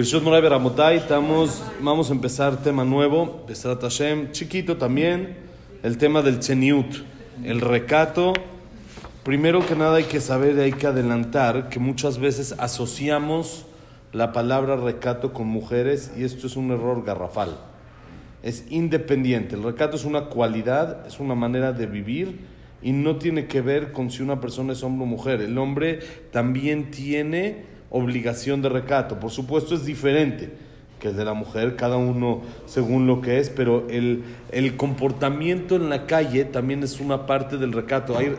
Estamos, vamos a empezar tema nuevo, Besrat Hashem, chiquito también, el tema del Cheniut, el recato. Primero que nada hay que saber, hay que adelantar que muchas veces asociamos la palabra recato con mujeres y esto es un error garrafal. Es independiente, el recato es una cualidad, es una manera de vivir y no tiene que ver con si una persona es hombre o mujer. El hombre también tiene obligación de recato. Por supuesto es diferente que el de la mujer, cada uno según lo que es, pero el, el comportamiento en la calle también es una parte del recato. Hay,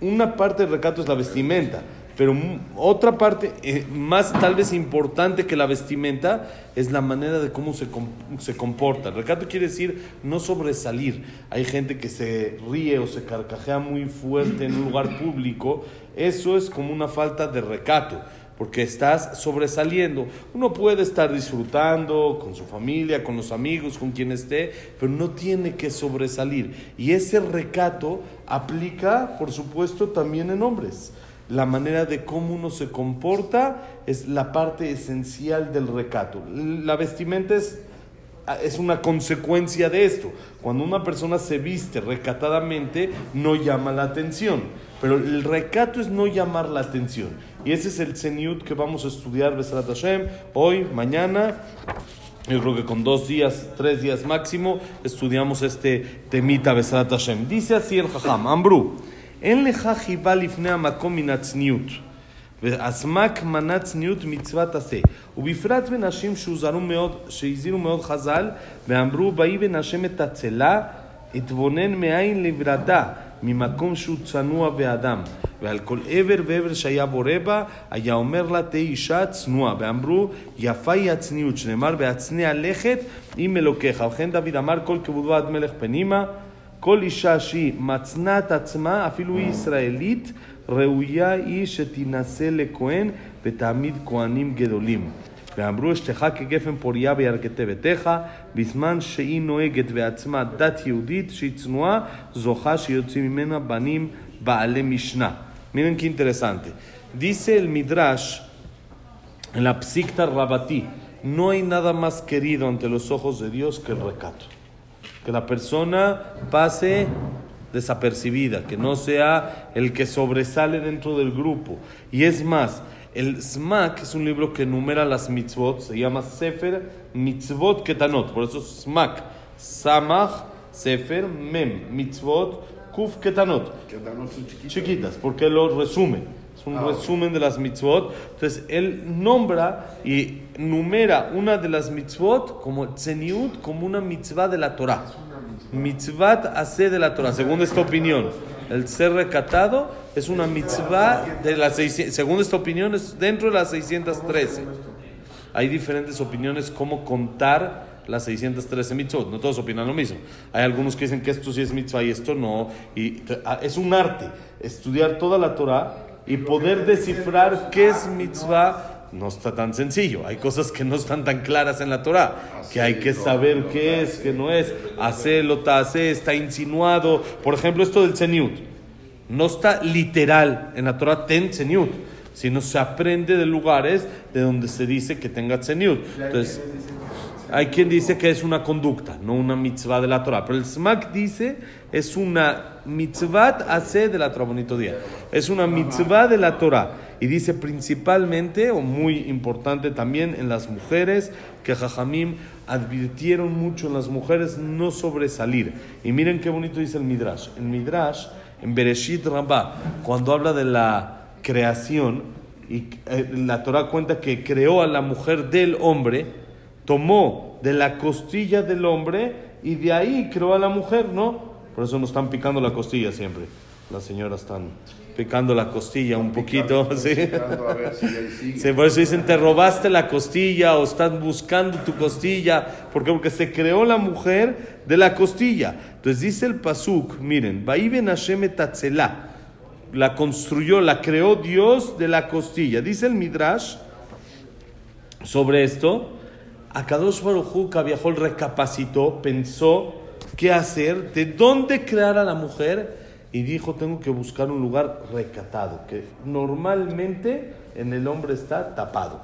una parte del recato es la vestimenta, pero otra parte eh, más tal vez importante que la vestimenta es la manera de cómo se, se comporta. El recato quiere decir no sobresalir. Hay gente que se ríe o se carcajea muy fuerte en un lugar público. Eso es como una falta de recato porque estás sobresaliendo. Uno puede estar disfrutando con su familia, con los amigos, con quien esté, pero no tiene que sobresalir. Y ese recato aplica, por supuesto, también en hombres. La manera de cómo uno se comporta es la parte esencial del recato. La vestimenta es es una consecuencia de esto. Cuando una persona se viste recatadamente, no llama la atención. Pero el recato es no llamar la atención. Y ese es el Zeniut que vamos a estudiar, Besrat Hashem, hoy, mañana. Yo creo que con dos días, tres días máximo, estudiamos este temita Besrat Hashem. Dice así el Jajam, Ambru, en lecha ifne והסמ"ק מנה צניעות מצוות עשה, ובפרט בנשים שהוזהרו מאוד, שהזהירו מאוד חז"ל, ואמרו, באי בנשם את הצלה, אתבונן מאין לברדה, ממקום שהוא צנוע ואדם. ועל כל עבר ועבר שהיה בורא בה, היה אומר לה, תהי אישה צנועה. ואמרו, יפה היא הצניעות, שנאמר, בהצנע לכת עם אלוקיך. וכן דוד אמר, כל כבודו עד מלך פנימה, כל אישה שהיא מצנה את עצמה, אפילו היא ישראלית, ראויה היא שתינשא לכהן ותעמיד כהנים גדולים. ואמרו אשתך כגפן פוריה בירכתי ביתך, בזמן שהיא נוהגת בעצמה דת יהודית שהיא צנועה, זוכה שיוצאים ממנה בנים בעלי משנה. Miren qué interesante. Dice el Midrash, en la psicta rabatí, no hay nada más querido ante los ojos de Dios que el recato. Que la persona pase desapercibida, que no sea el que sobresale dentro del grupo. Y es más, el Smak es un libro que enumera las mitzvot, se llama Sefer Mitzvot Ketanot, por eso es Smak, Samach, Sefer, Mem, Mitzvot, Kuf Ketanot. Chiquitas, porque lo resume. Es un ah, resumen de las mitzvot. Entonces, él nombra y numera una de las mitzvot como Tzeniut, como una mitzvah de la Torah mitzvat hace de la Torah, según esta opinión. El ser recatado es una mitzvah de las 600, según esta opinión, es dentro de las 613. Hay diferentes opiniones cómo contar las 613 mitzvot. No todos opinan lo mismo. Hay algunos que dicen que esto sí es mitzvah y esto no. Y ah, es un arte estudiar toda la Torah y poder descifrar qué es mitzvah no está tan sencillo. Hay cosas que no están tan claras en la Torah, que hay que saber qué es, qué no es. Hacerlo, hace, está insinuado. Por ejemplo, esto del Zeniut. No está literal en la Torah ten Zeniut, sino se aprende de lugares de donde se dice que tenga Zeniut. Entonces, hay quien dice que es una conducta, no una mitzvah de la Torah. Pero el Smak dice es una mitzvah hace de la Torah. Bonito día. Es una mitzvah de la Torah. Y dice principalmente, o muy importante también, en las mujeres, que Jajamim advirtieron mucho en las mujeres no sobresalir. Y miren qué bonito dice el Midrash. El Midrash, en Bereshit Rabbah, cuando habla de la creación, y eh, la Torah cuenta que creó a la mujer del hombre, tomó de la costilla del hombre y de ahí creó a la mujer, ¿no? Por eso nos están picando la costilla siempre. Las señoras están picando la costilla un poquito. ¿sí? por eso dicen, te robaste la costilla o están buscando tu costilla. ¿Por qué? Porque se creó la mujer de la costilla. Entonces dice el Pasuk, miren, Baiben Hashem la construyó, la creó Dios de la costilla. Dice el Midrash sobre esto, Akadosh Baruchu Kaviahol recapacitó, pensó qué hacer, de dónde crear a la mujer y dijo, tengo que buscar un lugar recatado, que normalmente en el hombre está tapado,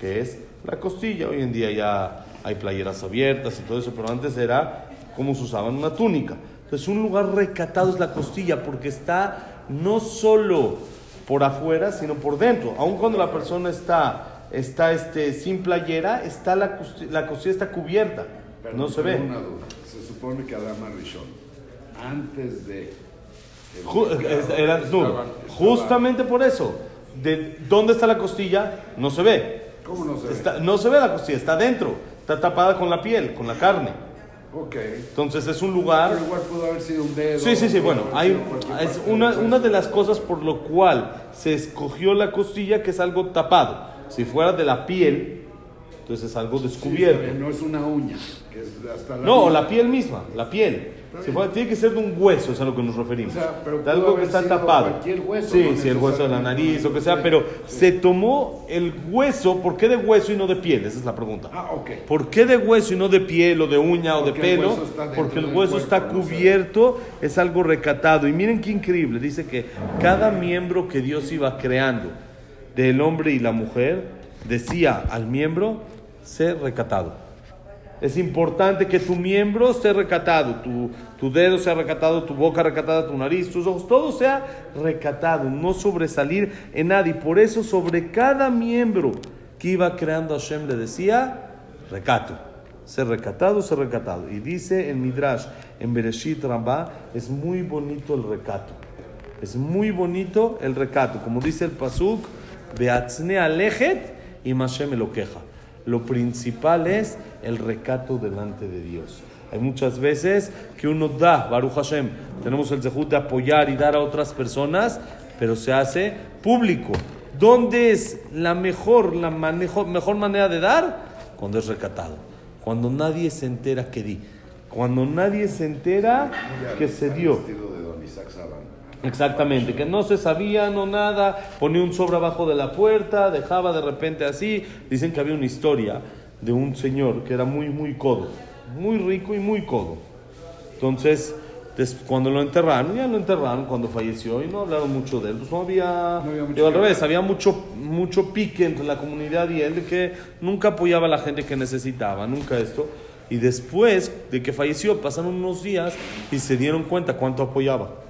que es la costilla. Hoy en día ya hay playeras abiertas y todo eso, pero antes era como se usaban una túnica. Entonces un lugar recatado es la costilla porque está no solo por afuera, sino por dentro. Aun cuando la persona está, está este, sin playera, está la, costilla, la costilla está cubierta. Pero no se ve. Una duda. Se supone que Adán Rishon, antes de. Ju- era desnudo. Justamente por eso. De, ¿Dónde está la costilla? No se ve. ¿Cómo no se ve? No se ve la costilla, está dentro. Está tapada con la piel, con la carne. Ok. Entonces es un lugar... Pero igual pudo haber sido un dedo. Sí, sí, sí, bueno, hay, es una, una de las cosas por lo cual se escogió la costilla que es algo tapado. Si fuera de la piel, entonces es algo Sí, está descubierto. bien, no es una uña, que es hasta la No, misma. la piel misma, la piel. Si fuera- tiene que ser de un hueso, es a lo que nos referimos. O sea, pero de algo que está tapado. cualquier hueso, sí, no sí, el hueso de la nariz, o que sea, Sí, pero sí. se tomó el hueso, ¿por qué de hueso y no de piel? Esa es la pregunta. Ah, ok. ¿Por qué de hueso y no de piel o de uña o de Porque el pelo? hueso está Porque el hueso cuerpo, está no se ve. cubierto, es algo recatado. Y miren qué increíble, dice que cada miembro que Dios iba creando del hombre y la mujer, decía al miembro, ser recatado. Es importante que tu miembro esté recatado, tu, tu dedo sea recatado, tu boca recatada, tu nariz, tus ojos, todo sea recatado, no sobresalir en nada. Y por eso sobre cada miembro que iba creando Hashem le decía, recato. Ser recatado, ser recatado. Y dice en Midrash, en Bereshit Rambá, es muy bonito el recato. Es muy bonito el recato. Como dice el Pasuk, Beatzne Alejet y Mashem me lo queja. Lo principal es el recato delante de Dios. Hay muchas veces que uno da, Baruch Hashem, tenemos el zehut de apoyar y dar a otras personas, pero se hace público. ¿Dónde es la mejor, la manejo- mejor manera de dar? Cuando es recatado. Cuando nadie se entera que di. Cuando nadie se entera que se dio. Exactamente, que no se sabía, no nada, ponía un sobre abajo de la puerta, dejaba de repente así. Dicen que había una historia de un señor que era muy, muy codo, muy rico y muy codo. Entonces, cuando lo enterraron, ya lo enterraron cuando falleció y no hablaron mucho de él, pues no había, No había mucho al revés, había mucho, mucho pique entre la comunidad y él de que nunca apoyaba a la gente que necesitaba, nunca esto. Y después de que falleció, pasaron unos días y se dieron cuenta cuánto apoyaba.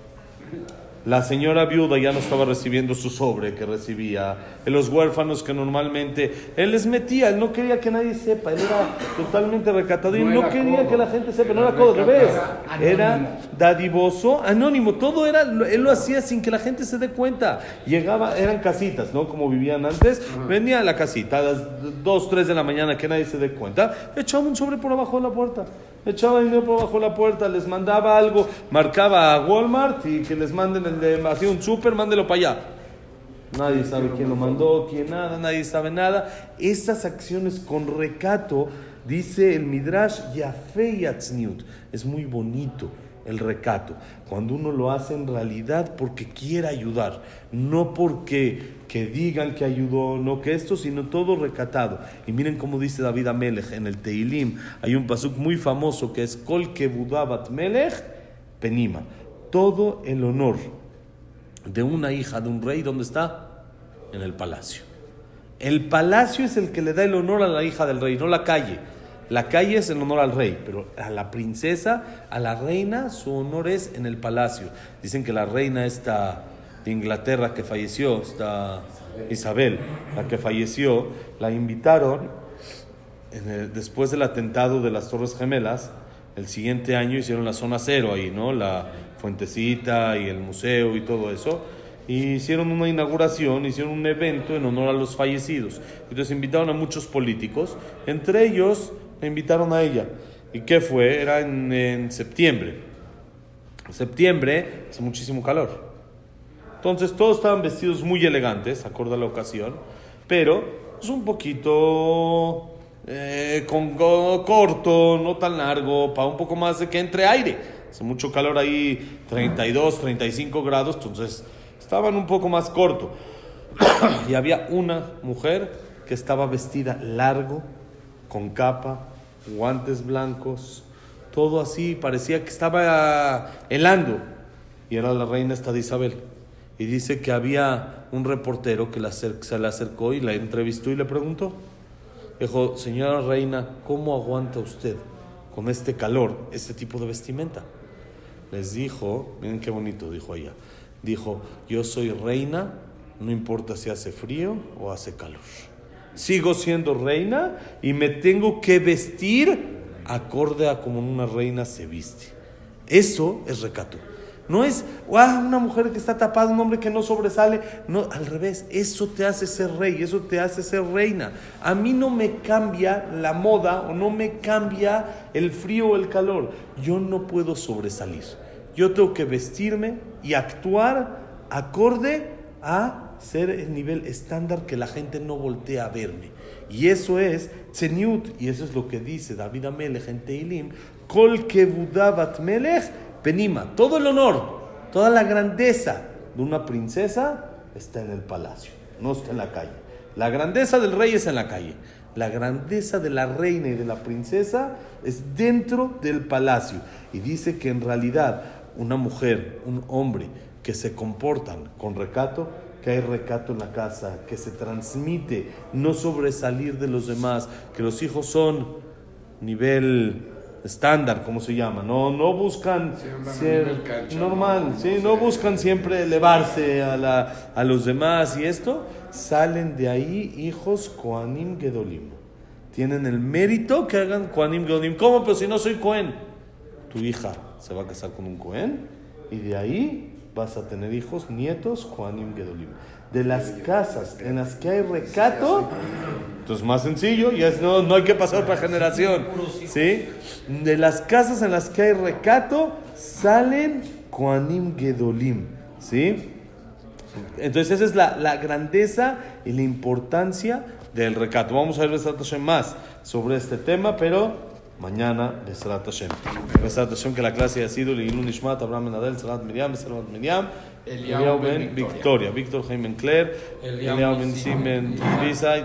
La señora viuda ya no estaba recibiendo su sobre que recibía. Los huérfanos que normalmente él les metía, él no quería que nadie sepa, él era totalmente recatado y No quería codo, que la gente sepa, no era era codo, al revés. Era dadivoso, anónimo, todo era, él lo hacía sin que la gente se dé cuenta. Llegaba, eran casitas, ¿no? Como vivían antes, venía a la casita a las 2, 3 de la mañana que nadie se dé cuenta, echaba un sobre por abajo de la puerta. Echaba dinero por abajo de la puerta, les mandaba algo, marcaba a Walmart y que les manden el de, hacía un súper, mándelo para allá. Nadie sabe quién lo mandó, quién nada, nadie sabe nada. Estas acciones con recato, dice el Midrash, Yafe Yatzniut. Es muy bonito el recato. Cuando uno lo hace en realidad porque quiere ayudar, no porque que digan que ayudó, no que esto, sino todo recatado. Y miren cómo dice David Amelech en el Teilim. Hay un pasuk muy famoso que es Kol Kebudabat Melech Penima. Todo el honor de una hija de un rey, ¿dónde está? En el palacio. El palacio es el que le da el honor a la hija del rey, no la calle. La calle es en honor al rey, pero a la princesa, a la reina, su honor es en el palacio. Dicen que la reina esta de Inglaterra que falleció, esta Isabel, la que falleció, la invitaron después del atentado de las Torres Gemelas, el siguiente año hicieron la zona cero ahí, ¿no? La fuentecita y el museo y todo eso. Hicieron una inauguración, hicieron un evento en honor a los fallecidos. Entonces invitaron a muchos políticos, entre ellos me invitaron a ella. ¿Y qué fue? Era en, en septiembre. En septiembre hace muchísimo calor. Entonces todos estaban vestidos muy elegantes, acorde a la ocasión, pero es un poquito eh, con corto, no tan largo, para un poco más de que entre aire. Hace mucho calor ahí, 32, 35 grados, entonces estaban un poco más corto. y había una mujer que estaba vestida largo, con capa, guantes blancos, todo así, parecía que estaba helando. Y era la reina esta de Isabel. Y dice que había un reportero que se le acercó y la entrevistó y le preguntó. Dijo, señora reina, ¿cómo aguanta usted con este calor este tipo de vestimenta? Les dijo, miren qué bonito dijo ella, dijo, yo soy reina, no importa si hace frío o hace calor. Sigo siendo reina y me tengo que vestir acorde a como una reina se viste. Eso es recato. No es una mujer que está tapada, un hombre que no sobresale. No, al revés, eso te hace ser rey, eso te hace ser reina. A mí no me cambia la moda o no me cambia el frío o el calor. Yo no puedo sobresalir. Yo tengo que vestirme y actuar acorde a ser el nivel estándar que la gente no voltea a verme. Y eso es y eso es lo que dice David Amelech en Teilim, Kol kevudavat melech penima. Todo el honor, toda la grandeza de una princesa está en el palacio, no está en la calle. La grandeza del rey es en la calle. La grandeza de la reina y de la princesa es dentro del palacio. Y dice que en realidad una mujer, un hombre que se comportan con recato, que hay recato en la casa, que se transmite, no sobresalir de los demás, que los hijos son nivel estándar, como se llama, no, no buscan ser normal, ¿sí? no buscan siempre elevarse a, la, a los demás y esto, salen de ahí hijos Koanim Gedolim. Tienen el mérito que hagan Koanim Gedolim. ¿Cómo? Pero si no soy Cohen. Tu hija se va a casar con un Cohen y de ahí vas a tener hijos, nietos, Koanim Gedolim. De las casas en las que hay recato, entonces más sencillo, ya no, no hay que pasar para generación. ¿sí? De las casas en las que hay recato, salen Koanim Gedolim. ¿sí? Entonces esa es la, la, grandeza y la importancia del recato. Vamos a ver más sobre este tema, pero mañana, Besrat Hashem. Besrat Hashem, que la clase ha sido Lilun Nishmat, Abraham Nadel, Salat Miriam, Salat Miriam, Eliao Ben Victoria, Víctor Jaime Claire, Eliao Ben Simen Lisa,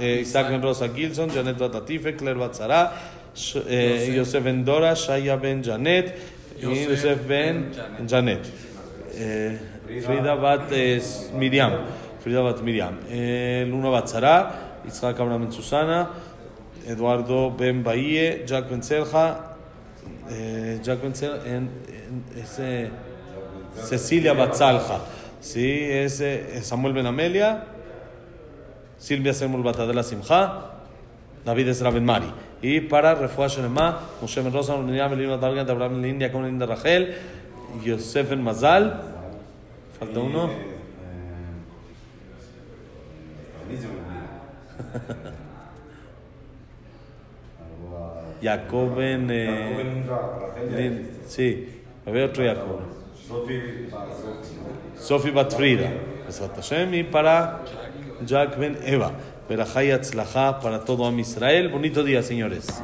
Isaac Ben Rosa Gilson, Janet Batatife, Claire Batzara, Yosef. Ben Dora, Shaya Ben Janet, Yosef Ben Janet. Frida Bat Miriam, Frida Bat Miriam, Luna Batzara, Isaac Abraham Ben Susana, Eduardo Ben Bahie, Jack Ben Serja, eh, Jack Ben Serja, en, ese, Cecilia Batzalja, ¿sí? ese, Samuel Ben Amelia, Silvia Semul Batadela Simcha, David Ezra Ben Mari. Y para Refuah Shenema, Moshe Ben Rosa, Miriam Melina Dalgan, Abraham Ben India, con Linda Rachel, Yosef Ben Mazal, falta uno. Jacob ben... Eh, sí, había otro Jacob. Sofi Batfrida. Y para Jack ben Eva. Verajay Atzlaja para todo Am Israel. Bonito día, señores.